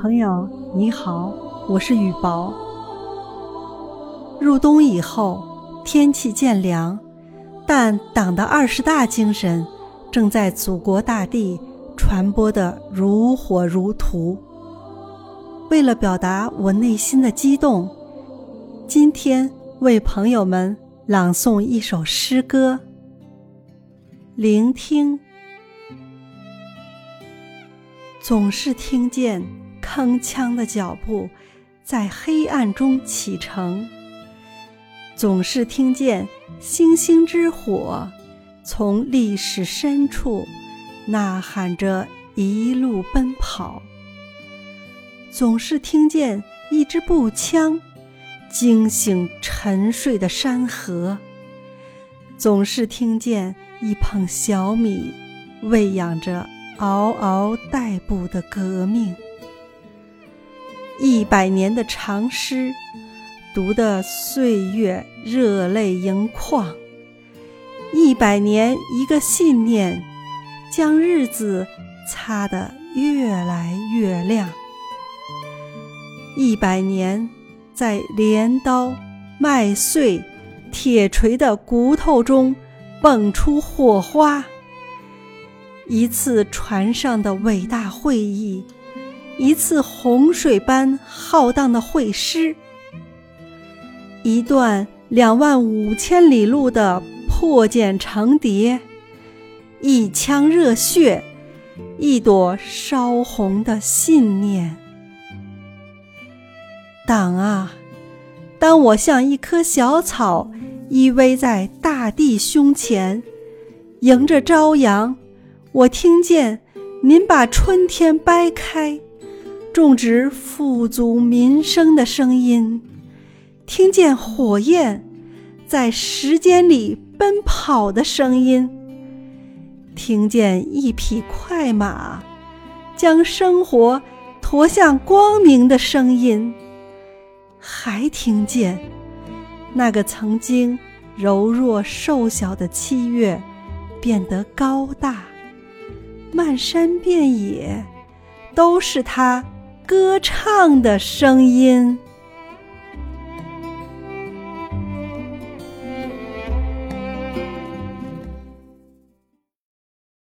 朋友，你好，我是雨薄。入冬以后，天气渐凉，但党的二十大精神正在祖国大地传播的如火如荼。为了表达我内心的激动，今天为朋友们朗诵一首诗歌。聆听，总是听见铿锵的脚步在黑暗中启程，总是听见星星之火从历史深处呐喊着一路奔跑。总是听见一支步枪惊醒沉睡的山河，总是听见一捧小米喂养着嗷嗷待哺的革命。一百年的长诗，读得岁月热泪盈眶；一百年一个信念，将日子擦得越来越亮。一百年，在镰刀、麦穗、铁锤的骨头中蹦出火花。一次船上的伟大会议，一次洪水般浩荡的会师，一段两万五千里路的破茧成蝶，一腔热血，一朵烧红的信念。党啊，当我像一棵小草依偎在大地胸前，迎着朝阳，我听见您把春天掰开，种植富足民生的声音；听见火焰在时间里奔跑的声音；听见一匹快马将生活驮向光明的声音。还听见那个曾经柔弱瘦小的七月变得高大，漫山遍野都是他歌唱的声音。